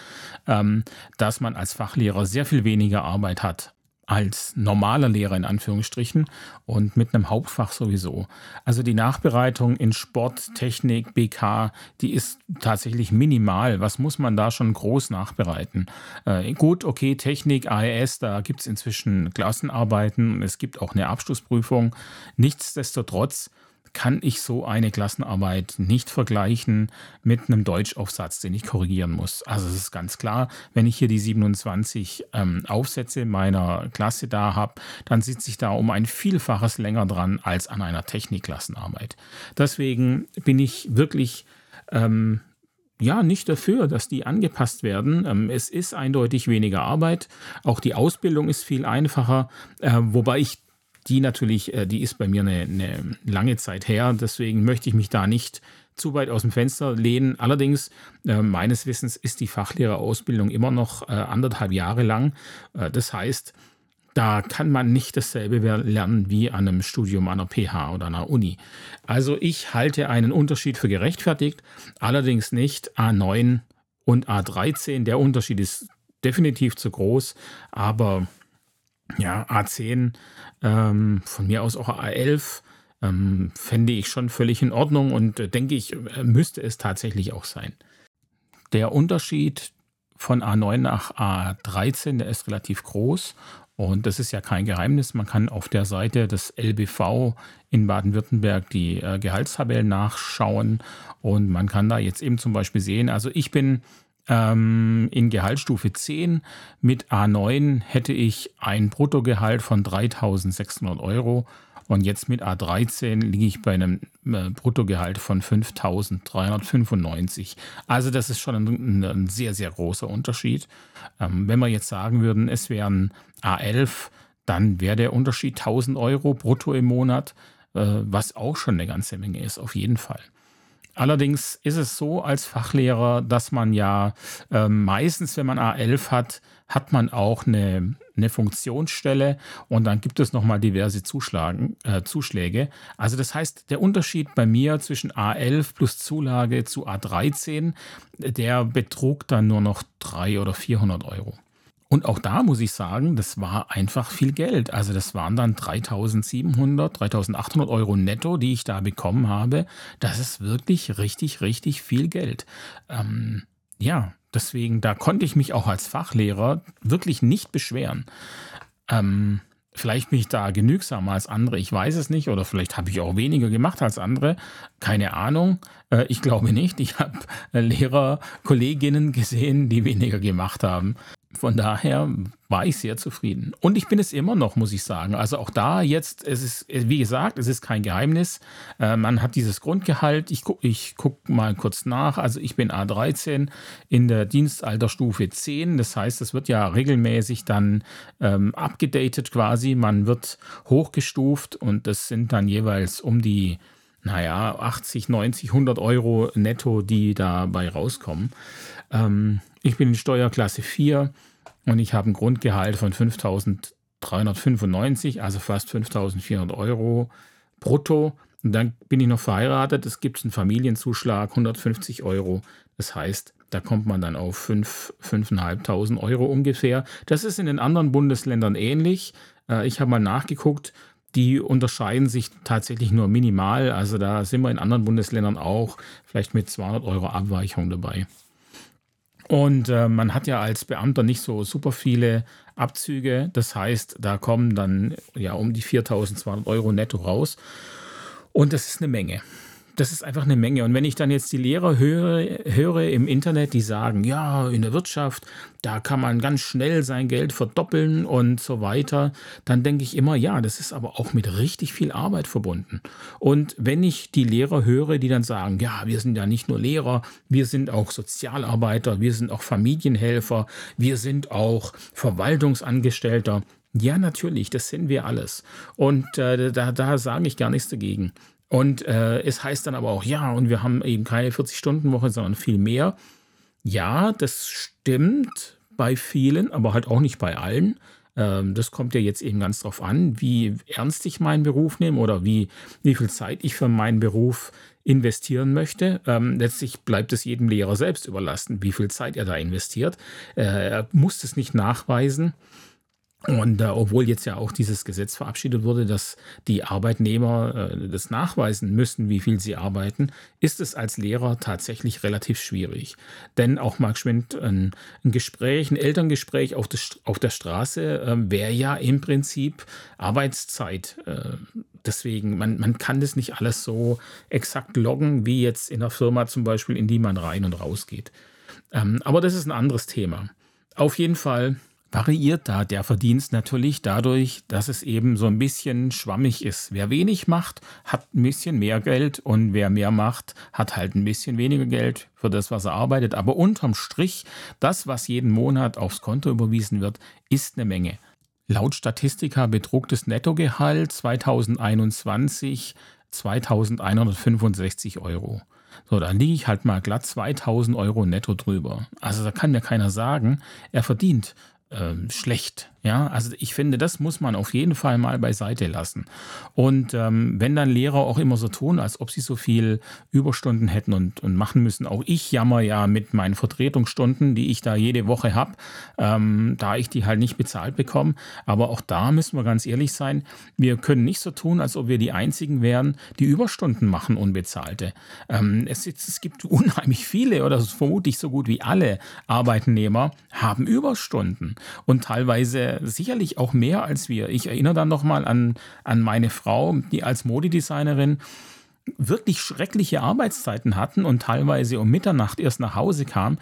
ähm, dass man als Fachlehrer sehr viel weniger Arbeit hat als normaler Lehrer in Anführungsstrichen und mit einem Hauptfach sowieso. Also die Nachbereitung in Sport, Technik, BK, die ist tatsächlich minimal. Was muss man da schon groß nachbereiten? Äh, gut, okay, Technik, AES, da gibt es inzwischen Klassenarbeiten und es gibt auch eine Abschlussprüfung. Nichtsdestotrotz kann ich so eine Klassenarbeit nicht vergleichen mit einem Deutschaufsatz, den ich korrigieren muss. Also es ist ganz klar, wenn ich hier die 27 ähm, Aufsätze meiner Klasse da habe, dann sitze ich da um ein Vielfaches länger dran als an einer Technikklassenarbeit. Deswegen bin ich wirklich ähm, ja, nicht dafür, dass die angepasst werden. Ähm, es ist eindeutig weniger Arbeit. Auch die Ausbildung ist viel einfacher, äh, wobei ich die natürlich, äh, die ist bei mir eine, eine lange Zeit her. Deswegen möchte ich mich da nicht zu weit aus dem Fenster lehnen. Allerdings, äh, meines Wissens, ist die Fachlehrerausbildung immer noch äh, anderthalb Jahre lang. Das heißt, da kann man nicht dasselbe lernen wie an einem Studium an einer PH oder einer Uni. Also ich halte einen Unterschied für gerechtfertigt, allerdings nicht A9 und A13. Der Unterschied ist definitiv zu groß, aber ja, A10, ähm, von mir aus auch A11, ähm, fände ich schon völlig in Ordnung und äh, denke ich, äh, müsste es tatsächlich auch sein. Der Unterschied von A9 nach A13, der ist relativ groß und das ist ja kein Geheimnis. Man kann auf der Seite des LBV in Baden-Württemberg die äh, Gehaltstabellen nachschauen und man kann da jetzt eben zum Beispiel sehen, also ich bin ähm, in Gehaltsstufe 10 mit A9 hätte ich ein Bruttogehalt von 3600 Euro und jetzt mit A13 liege ich bei einem äh, Bruttogehalt von 5.395. Also das ist schon ein, ein, sehr, sehr großer Unterschied. Ähm, wenn wir jetzt sagen würden, es wären A11, dann wäre der Unterschied 1.000 Euro brutto im Monat, äh, was auch schon eine ganze Menge ist, auf jeden Fall. Allerdings ist es so als Fachlehrer, dass man ja äh, meistens, wenn man A11 hat, hat man auch eine, eine Funktionsstelle und dann gibt es nochmal diverse Zuschlagen, äh, Zuschläge. Also das heißt, der Unterschied bei mir zwischen A11 plus Zulage zu A13, der betrug dann nur noch 300 oder 400 Euro. Und auch da muss ich sagen, das war einfach viel Geld. Also das waren dann 3700, 3800 Euro netto, die ich da bekommen habe. Das ist wirklich richtig, richtig viel Geld. Ähm, ja, deswegen, da konnte ich mich auch als Fachlehrer wirklich nicht beschweren. Ähm, Vielleicht bin ich da genügsamer als andere, ich weiß es nicht. Oder vielleicht habe ich auch weniger gemacht als andere. Keine Ahnung. Äh, ich glaube nicht. Ich habe Lehrer, Kolleginnen gesehen, die weniger gemacht haben. Von daher war ich sehr zufrieden. Und ich bin es immer noch, muss ich sagen. Also auch da jetzt, es ist, wie gesagt, es ist kein Geheimnis. Äh, man hat dieses Grundgehalt. Ich gucke ich guck mal kurz nach. Also ich bin A13 in der Dienstalterstufe 10. Das heißt, es wird ja regelmäßig dann ähm, abgedatet quasi. Man wird hochgestuft und das sind dann jeweils um die naja, 80, 90, 100 Euro netto, die dabei rauskommen. Ähm, ich bin in Steuerklasse 4 und ich habe ein Grundgehalt von 5.395, also fast 5.400 Euro brutto. Und dann bin ich noch verheiratet. Es gibt einen Familienzuschlag, 150 Euro. Das heißt, da kommt man dann auf 5.500 Euro ungefähr. Das ist in den anderen Bundesländern ähnlich. Äh, ich habe mal nachgeguckt. Die unterscheiden sich tatsächlich nur minimal. Also da sind wir in anderen Bundesländern auch vielleicht mit 200 Euro Abweichung dabei. Und äh, man hat ja als Beamter nicht so super viele Abzüge. Das heißt, da kommen dann ja um die 4200 Euro netto raus. Und das ist eine Menge das ist einfach eine Menge. Und wenn ich dann jetzt die Lehrer höre, höre im Internet, die sagen, ja, in der Wirtschaft, da kann man ganz schnell sein Geld verdoppeln und so weiter, dann denke ich immer, ja, das ist aber auch mit richtig viel Arbeit verbunden. Und wenn ich die Lehrer höre, die dann sagen, ja, wir sind ja nicht nur Lehrer, wir sind auch Sozialarbeiter, wir sind auch Familienhelfer, wir sind auch Verwaltungsangestellter, ja, natürlich, das sind wir alles. Und äh, da, da sage ich gar nichts dagegen. Und äh, es heißt dann aber auch, ja, und wir haben eben keine 40-Stunden-Woche, sondern viel mehr. Ja, das stimmt bei vielen, aber halt auch nicht bei allen. Ähm, das kommt ja jetzt eben ganz drauf an, wie ernst ich meinen Beruf nehme oder wie, wie viel Zeit ich für meinen Beruf investieren möchte. Ähm, letztlich bleibt es jedem Lehrer selbst überlassen, wie viel Zeit er da investiert. Äh, er muss es nicht nachweisen. Und äh, obwohl jetzt ja auch dieses Gesetz verabschiedet wurde, dass die Arbeitnehmer äh, das nachweisen müssen, wie viel sie arbeiten, ist es als Lehrer tatsächlich relativ schwierig. Denn auch Mark Schwind, ein, ein Gespräch, ein Elterngespräch auf, des, auf der Straße äh, wäre ja im Prinzip Arbeitszeit. Äh, deswegen, man, man kann das nicht alles so exakt loggen, wie jetzt in der Firma zum Beispiel, in die man rein und raus geht. Ähm, aber das ist ein anderes Thema. Auf jeden Fall variiert da der Verdienst natürlich dadurch, dass es eben so ein bisschen schwammig ist. Wer wenig macht, hat ein bisschen mehr Geld und wer mehr macht, hat halt ein bisschen weniger Geld für das, was er arbeitet. Aber unterm Strich, das, was jeden Monat aufs Konto überwiesen wird, ist eine Menge. Laut Statistika betrug das Nettogehalt 2021 2165 Euro. So, da liege ich halt mal glatt 2000 Euro netto drüber. Also da kann mir keiner sagen, er verdient ähm, schlecht. Ja, also ich finde, das muss man auf jeden Fall mal beiseite lassen. Und ähm, wenn dann Lehrer auch immer so tun, als ob sie so viel Überstunden hätten und, und machen müssen, auch ich jammer ja mit meinen Vertretungsstunden, die ich da jede Woche habe, ähm, da ich die halt nicht bezahlt bekomme. Aber auch da müssen wir ganz ehrlich sein, wir können nicht so tun, als ob wir die Einzigen wären, die Überstunden machen, unbezahlte. Ähm, es, es gibt unheimlich viele oder vermutlich so gut wie alle Arbeitnehmer haben Überstunden und teilweise sicherlich auch mehr als wir. Ich erinnere dann nochmal an, an meine Frau, die als Modedesignerin wirklich schreckliche Arbeitszeiten hatten und teilweise um Mitternacht erst nach Hause kam,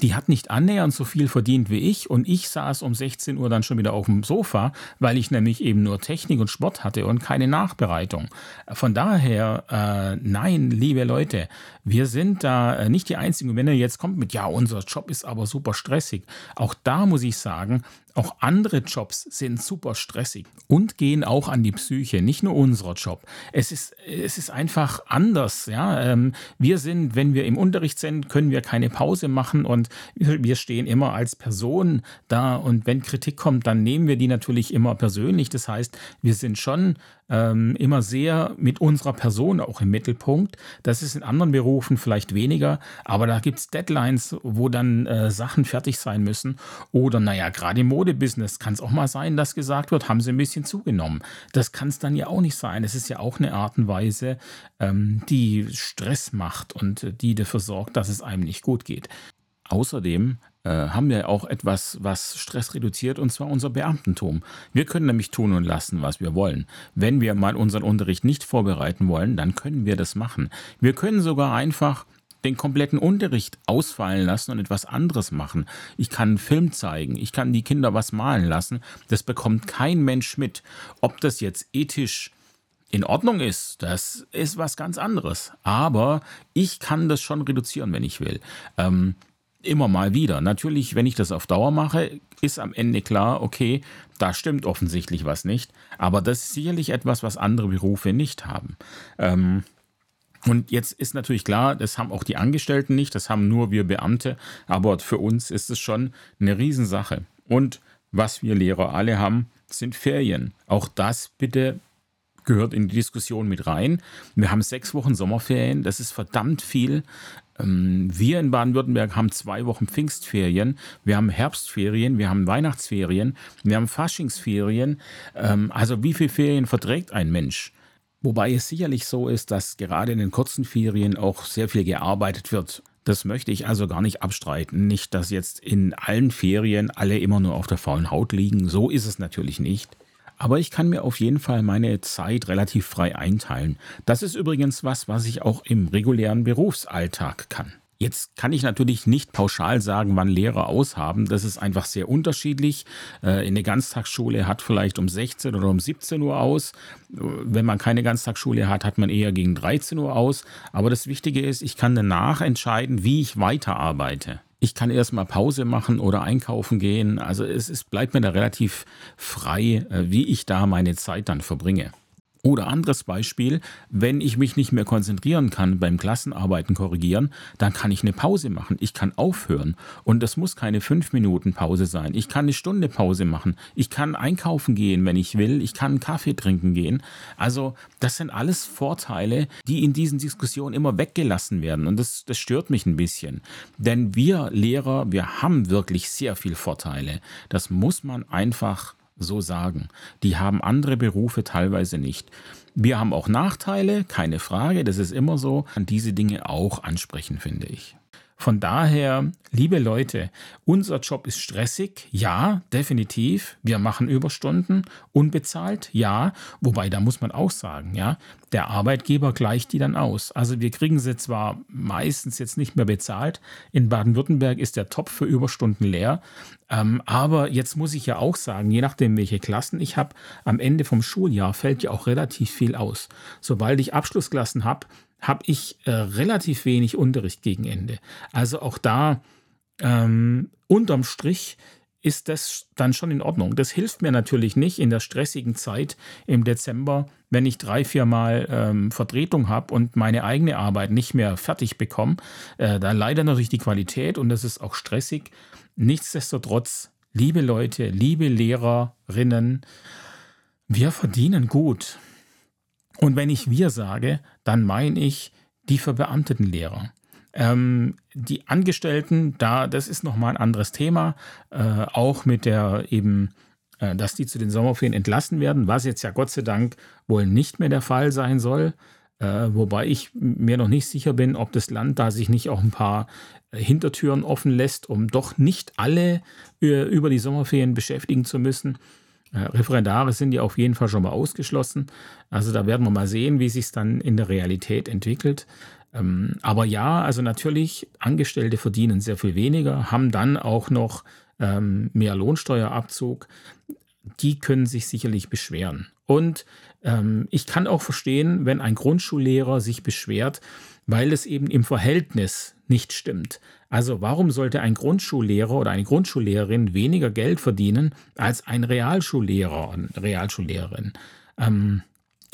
die hat nicht annähernd so viel verdient wie ich und ich saß um 16 Uhr dann schon wieder auf dem Sofa, weil ich nämlich eben nur Technik und Sport hatte und keine Nachbereitung. Von daher, äh, nein, liebe Leute, wir sind da äh, nicht die Einzigen. Wenn ihr jetzt kommt mit, ja, unser Job ist aber super stressig, auch da muss ich sagen, auch andere Jobs sind super stressig und gehen auch an die Psyche, nicht nur unser Job. Es ist, es ist einfach anders. Ja? Ähm, wir sind, wenn wir im Unterricht sind, können wir keine Pause machen und wir stehen immer als Person da. Und wenn Kritik kommt, dann nehmen wir die natürlich immer persönlich. Das heißt, wir sind schon ähm, immer sehr mit unserer Person auch im Mittelpunkt. Das ist in anderen Berufen vielleicht weniger, aber da gibt es Deadlines, wo dann äh, Sachen fertig sein müssen. Oder naja, gerade im Modebusiness kann es auch mal sein, dass gesagt wird, haben sie ein bisschen zugenommen. Das kann es dann ja auch nicht sein. Es ist ja auch eine Art und Weise, ähm, die Stress macht und die dafür sorgt, dass es einem nicht gut geht. Außerdem äh, haben wir auch etwas, was Stress reduziert, und zwar unser Beamtentum. Wir können nämlich tun und lassen, was wir wollen. Wenn wir mal unseren Unterricht nicht vorbereiten wollen, dann können wir das machen. Wir können sogar einfach den kompletten Unterricht ausfallen lassen und etwas anderes machen. Ich kann einen Film zeigen, ich kann die Kinder was malen lassen. Das bekommt kein Mensch mit. Ob das jetzt ethisch in Ordnung ist, das ist was ganz anderes. Aber ich kann das schon reduzieren, wenn ich will. Ähm, immer mal wieder. Natürlich, wenn ich das auf Dauer mache, ist am Ende klar, okay, da stimmt offensichtlich was nicht. Aber das ist sicherlich etwas, was andere Berufe nicht haben. Ähm, und jetzt ist natürlich klar, das haben auch die Angestellten nicht, das haben nur wir Beamte, aber für uns ist es schon eine Riesensache. Und was wir Lehrer alle haben, sind Ferien. Auch das bitte gehört in die Diskussion mit rein. Wir haben sechs Wochen Sommerferien, das ist verdammt viel. Ähm, wir in Baden-Württemberg haben zwei Wochen Pfingstferien, wir haben Herbstferien, wir haben Weihnachtsferien, wir haben Faschingsferien. Ähm, also wie viele Ferien verträgt ein Mensch? Wobei es sicherlich so ist, dass gerade in den kurzen Ferien auch sehr viel gearbeitet wird. Das möchte ich also gar nicht abstreiten. Nicht, dass jetzt in allen Ferien alle immer nur auf der faulen Haut liegen. So ist es natürlich nicht. Aber ich kann mir auf jeden Fall meine Zeit relativ frei einteilen. Das ist übrigens was, was ich auch im regulären Berufsalltag kann. Jetzt kann ich natürlich nicht pauschal sagen, wann Lehrer aushaben. Das ist einfach sehr unterschiedlich. Äh, in der Ganztagsschule hat vielleicht um 16 oder um 17 Uhr aus. Wenn man keine Ganztagsschule hat, hat man eher gegen 13 Uhr aus. Aber das Wichtige ist, ich kann danach entscheiden, wie ich weiterarbeite ich kann erstmal Pause machen oder einkaufen gehen. Also es, es bleibt mir da relativ frei, äh, wie ich da meine Zeit dann verbringe. Oder anderes Beispiel, wenn ich mich nicht mehr konzentrieren kann beim Klassenarbeiten korrigieren, dann kann ich eine Pause machen. Ich kann aufhören. Und das muss keine fünf Minuten Pause sein. Ich kann eine Stunde Pause machen. Ich kann einkaufen gehen, wenn ich will. Ich kann einen Kaffee trinken gehen. Also das sind alles Vorteile, die in diesen Diskussionen immer weggelassen werden. Und das, das stört mich ein bisschen. Denn wir Lehrer, wir haben wirklich sehr viel Vorteile. Das muss man einfach so sagen. Die haben andere Berufe teilweise nicht. Wir haben auch Nachteile, keine Frage, das ist immer so. An diese Dinge auch ansprechen, finde ich. Von daher, liebe Leute, unser Job ist stressig, ja, definitiv. Wir machen Überstunden, unbezahlt, ja. Wobei, da muss man auch sagen, ja, der Arbeitgeber gleicht die dann aus. Also wir kriegen sie zwar meistens jetzt nicht mehr bezahlt. In Baden-Württemberg ist der Topf für Überstunden leer. Ähm, aber jetzt muss ich ja auch sagen, je nachdem, welche Klassen ich habe, am Ende vom Schuljahr fällt ja auch relativ viel aus. Sobald ich Abschlussklassen habe, habe ich äh, relativ wenig Unterricht gegen Ende. Also auch da ähm, unterm Strich ist das dann schon in Ordnung. Das hilft mir natürlich nicht in der stressigen Zeit im Dezember, wenn ich drei, vier Mal ähm, Vertretung habe und meine eigene Arbeit nicht mehr fertig bekomme. Äh, da leidet natürlich die Qualität und das ist auch stressig. Nichtsdestotrotz, liebe Leute, liebe Lehrerinnen, wir verdienen gut. Und wenn ich wir sage, dann meine ich die verbeamteten Lehrer. Ähm, die Angestellten, da, das ist nochmal ein anderes Thema, äh, auch mit der eben, äh, dass die zu den Sommerferien entlassen werden, was jetzt ja Gott sei Dank wohl nicht mehr der Fall sein soll. Äh, wobei ich mir noch nicht sicher bin, ob das Land da sich nicht auch ein paar äh, Hintertüren offen lässt, um doch nicht alle äh, über die Sommerferien beschäftigen zu müssen. Referendare sind ja auf jeden Fall schon mal ausgeschlossen. Also da werden wir mal sehen, wie sich es dann in der Realität entwickelt. Ähm, aber ja, also natürlich, Angestellte verdienen sehr viel weniger, haben dann auch noch ähm, mehr Lohnsteuerabzug. Die können sich sicherlich beschweren. Und ähm, ich kann auch verstehen, wenn ein Grundschullehrer sich beschwert, weil es eben im Verhältnis nicht stimmt. Also warum sollte ein Grundschullehrer oder eine Grundschullehrerin weniger Geld verdienen als ein Realschullehrer und Realschullehrerin? Ähm,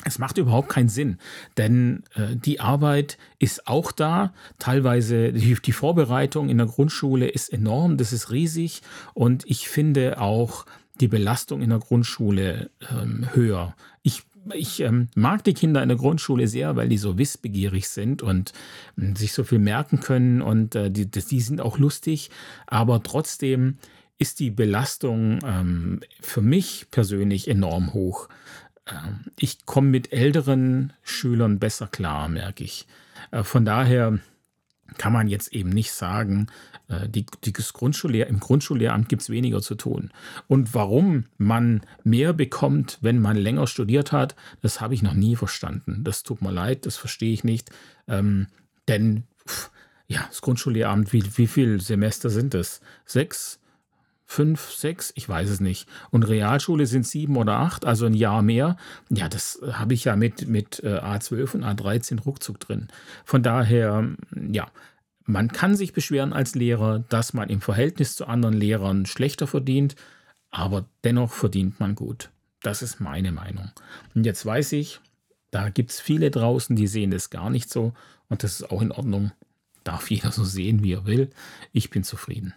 es macht überhaupt keinen Sinn, denn äh, die Arbeit ist auch da. Teilweise die, die, Vorbereitung in der Grundschule ist enorm, das ist riesig und ich finde auch die Belastung in der Grundschule ähm, höher. Ich, ich ähm, mag die Kinder in der Grundschule sehr, weil die so wissbegierig sind und äh, sich so viel merken können und äh, die, die sind auch lustig, aber trotzdem ist die Belastung ähm, für mich persönlich enorm hoch. Ähm, ich komme mit älteren Schülern besser klar, merke ich. Äh, von daher kann man jetzt eben nicht sagen, äh, die, die Grundschullehr im Grundschullehramt gibt es weniger zu tun. Und warum man mehr bekommt, wenn man länger studiert hat, das habe ich noch nie verstanden. Das tut mir leid, das verstehe ich nicht. Ähm, denn ja, das Grundschullehramt, wie, wie viele Semester sind es? Sechs? Fünf, sechs, ich weiß es nicht. Und Realschule sind sieben oder acht, also ein Jahr mehr. Ja, das habe ich ja mit, mit äh, A12 und A13 ruckzuck drin. Von daher, ja, man kann sich beschweren als Lehrer, dass man im Verhältnis zu anderen Lehrern schlechter verdient, aber dennoch verdient man gut. Das ist meine Meinung. Und jetzt weiß ich, da gibt es viele draußen, die sehen das gar nicht so und das ist auch in Ordnung. Darf jeder so sehen, wie er will. Ich bin zufrieden.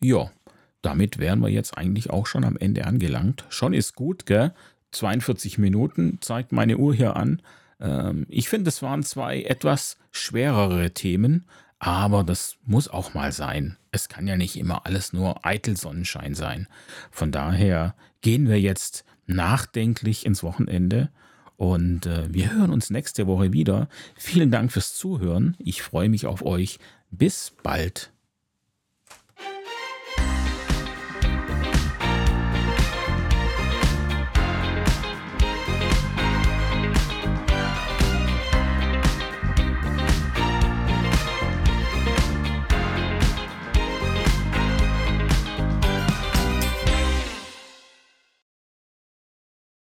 Ja, damit wären wir jetzt eigentlich auch schon am Ende angelangt. Schon ist gut, gell? 42 Minuten zeigt meine Uhr hier an. Ähm, ich finde, es waren zwei etwas schwerere Themen, aber das muss auch mal sein. Es kann ja nicht immer alles nur eitel Sonnenschein sein. Von daher gehen wir jetzt nachdenklich ins Wochenende und äh, wir hören uns nächste Woche wieder. Vielen Dank fürs Zuhören. Ich freue mich auf euch. Bis bald.